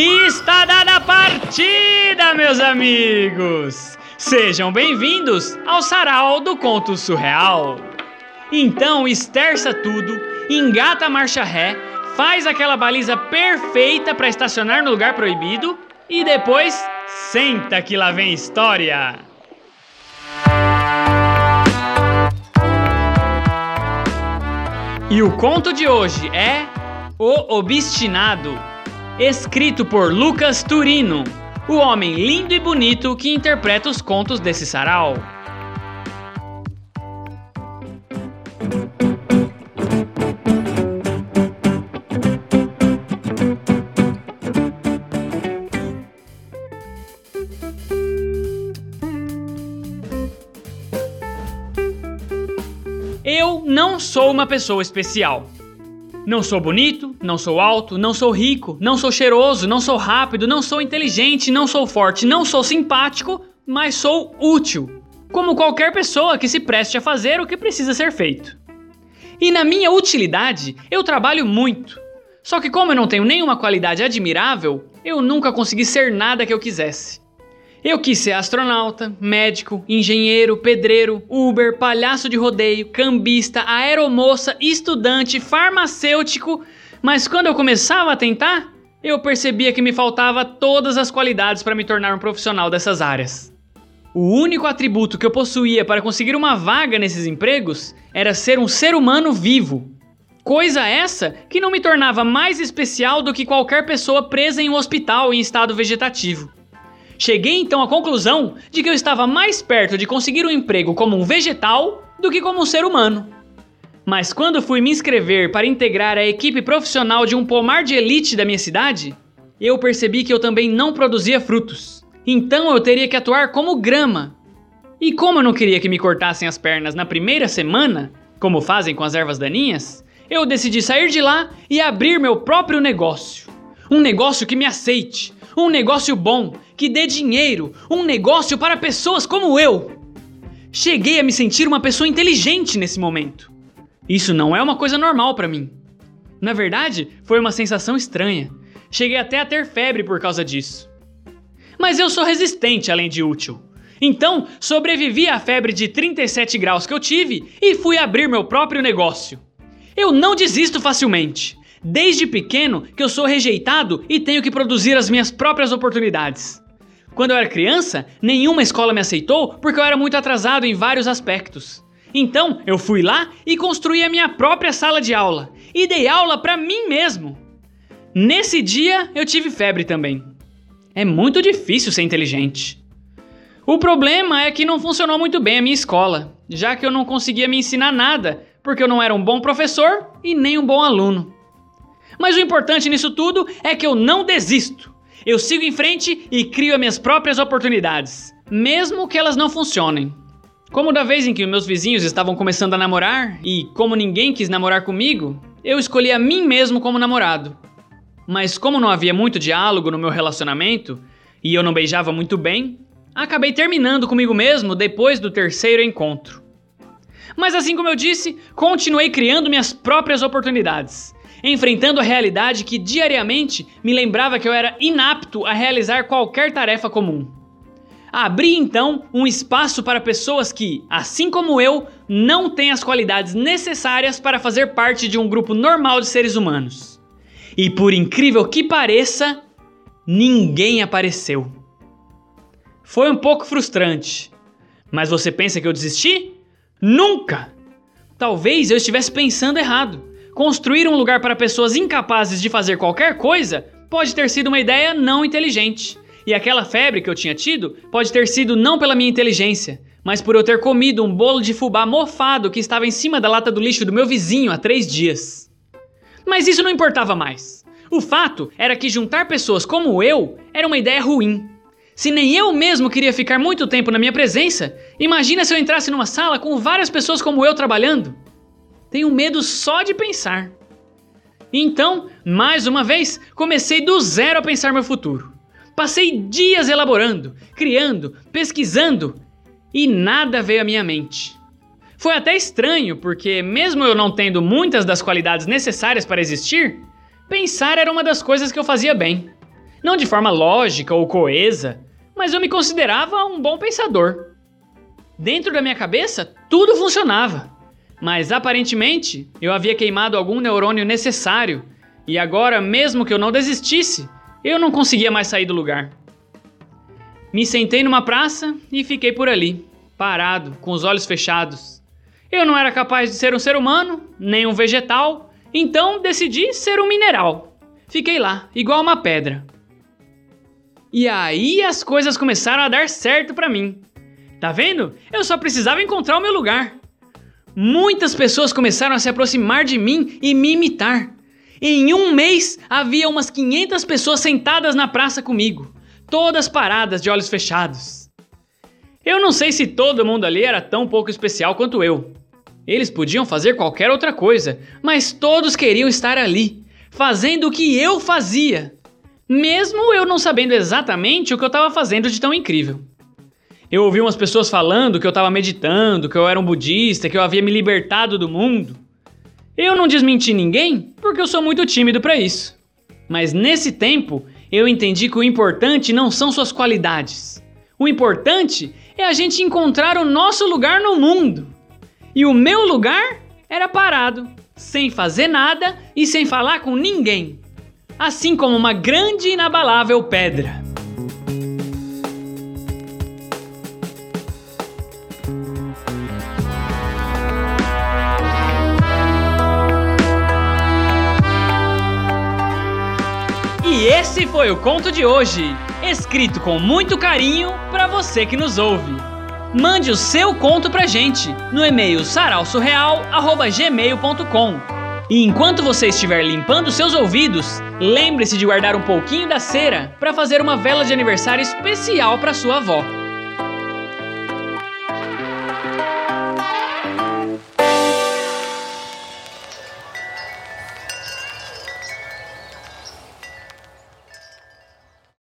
E está dada a partida, meus amigos! Sejam bem-vindos ao Sarau do Conto Surreal. Então, esterça tudo, engata a marcha ré, faz aquela baliza perfeita para estacionar no lugar proibido e depois senta que lá vem história. E o conto de hoje é O Obstinado escrito por Lucas Turino, o homem lindo e bonito que interpreta os contos desse sarau. Eu não sou uma pessoa especial. Não sou bonito, não sou alto, não sou rico, não sou cheiroso, não sou rápido, não sou inteligente, não sou forte, não sou simpático, mas sou útil. Como qualquer pessoa que se preste a fazer o que precisa ser feito. E na minha utilidade, eu trabalho muito. Só que, como eu não tenho nenhuma qualidade admirável, eu nunca consegui ser nada que eu quisesse. Eu quis ser astronauta, médico, engenheiro, pedreiro, Uber, palhaço de rodeio, cambista, aeromoça, estudante, farmacêutico, mas quando eu começava a tentar, eu percebia que me faltava todas as qualidades para me tornar um profissional dessas áreas. O único atributo que eu possuía para conseguir uma vaga nesses empregos era ser um ser humano vivo. Coisa essa que não me tornava mais especial do que qualquer pessoa presa em um hospital em estado vegetativo. Cheguei então à conclusão de que eu estava mais perto de conseguir um emprego como um vegetal do que como um ser humano. Mas quando fui me inscrever para integrar a equipe profissional de um pomar de elite da minha cidade, eu percebi que eu também não produzia frutos. Então eu teria que atuar como grama. E como eu não queria que me cortassem as pernas na primeira semana, como fazem com as ervas daninhas, eu decidi sair de lá e abrir meu próprio negócio. Um negócio que me aceite, um negócio bom, que dê dinheiro, um negócio para pessoas como eu. Cheguei a me sentir uma pessoa inteligente nesse momento. Isso não é uma coisa normal para mim. Na verdade, foi uma sensação estranha. Cheguei até a ter febre por causa disso. Mas eu sou resistente além de útil. Então, sobrevivi à febre de 37 graus que eu tive e fui abrir meu próprio negócio. Eu não desisto facilmente. Desde pequeno que eu sou rejeitado e tenho que produzir as minhas próprias oportunidades. Quando eu era criança, nenhuma escola me aceitou porque eu era muito atrasado em vários aspectos. Então, eu fui lá e construí a minha própria sala de aula e dei aula para mim mesmo. Nesse dia, eu tive febre também. É muito difícil ser inteligente. O problema é que não funcionou muito bem a minha escola, já que eu não conseguia me ensinar nada, porque eu não era um bom professor e nem um bom aluno. Mas o importante nisso tudo é que eu não desisto. Eu sigo em frente e crio as minhas próprias oportunidades, mesmo que elas não funcionem. Como da vez em que meus vizinhos estavam começando a namorar e como ninguém quis namorar comigo, eu escolhi a mim mesmo como namorado. Mas como não havia muito diálogo no meu relacionamento e eu não beijava muito bem, acabei terminando comigo mesmo depois do terceiro encontro. Mas assim como eu disse, continuei criando minhas próprias oportunidades enfrentando a realidade que diariamente me lembrava que eu era inapto a realizar qualquer tarefa comum. Abri então um espaço para pessoas que, assim como eu, não têm as qualidades necessárias para fazer parte de um grupo normal de seres humanos. E por incrível que pareça, ninguém apareceu. Foi um pouco frustrante. Mas você pensa que eu desisti? Nunca! Talvez eu estivesse pensando errado. Construir um lugar para pessoas incapazes de fazer qualquer coisa pode ter sido uma ideia não inteligente. E aquela febre que eu tinha tido pode ter sido não pela minha inteligência, mas por eu ter comido um bolo de fubá mofado que estava em cima da lata do lixo do meu vizinho há três dias. Mas isso não importava mais. O fato era que juntar pessoas como eu era uma ideia ruim. Se nem eu mesmo queria ficar muito tempo na minha presença, imagina se eu entrasse numa sala com várias pessoas como eu trabalhando. Tenho medo só de pensar. Então, mais uma vez, comecei do zero a pensar meu futuro. Passei dias elaborando, criando, pesquisando e nada veio à minha mente. Foi até estranho, porque, mesmo eu não tendo muitas das qualidades necessárias para existir, pensar era uma das coisas que eu fazia bem. Não de forma lógica ou coesa, mas eu me considerava um bom pensador. Dentro da minha cabeça, tudo funcionava. Mas aparentemente, eu havia queimado algum neurônio necessário, e agora, mesmo que eu não desistisse, eu não conseguia mais sair do lugar. Me sentei numa praça e fiquei por ali, parado, com os olhos fechados. Eu não era capaz de ser um ser humano, nem um vegetal, então decidi ser um mineral. Fiquei lá, igual uma pedra. E aí as coisas começaram a dar certo para mim. Tá vendo? Eu só precisava encontrar o meu lugar. Muitas pessoas começaram a se aproximar de mim e me imitar. Em um mês havia umas 500 pessoas sentadas na praça comigo todas paradas de olhos fechados. Eu não sei se todo mundo ali era tão pouco especial quanto eu. Eles podiam fazer qualquer outra coisa, mas todos queriam estar ali, fazendo o que eu fazia, mesmo eu não sabendo exatamente o que eu estava fazendo de tão incrível. Eu ouvi umas pessoas falando que eu estava meditando, que eu era um budista, que eu havia me libertado do mundo. Eu não desmenti ninguém porque eu sou muito tímido para isso. Mas nesse tempo eu entendi que o importante não são suas qualidades. O importante é a gente encontrar o nosso lugar no mundo. E o meu lugar era parado, sem fazer nada e sem falar com ninguém. Assim como uma grande e inabalável pedra. Esse foi o conto de hoje, escrito com muito carinho para você que nos ouve. Mande o seu conto pra gente no e-mail sarausurreal@gmail.com. E enquanto você estiver limpando seus ouvidos, lembre-se de guardar um pouquinho da cera para fazer uma vela de aniversário especial para sua avó.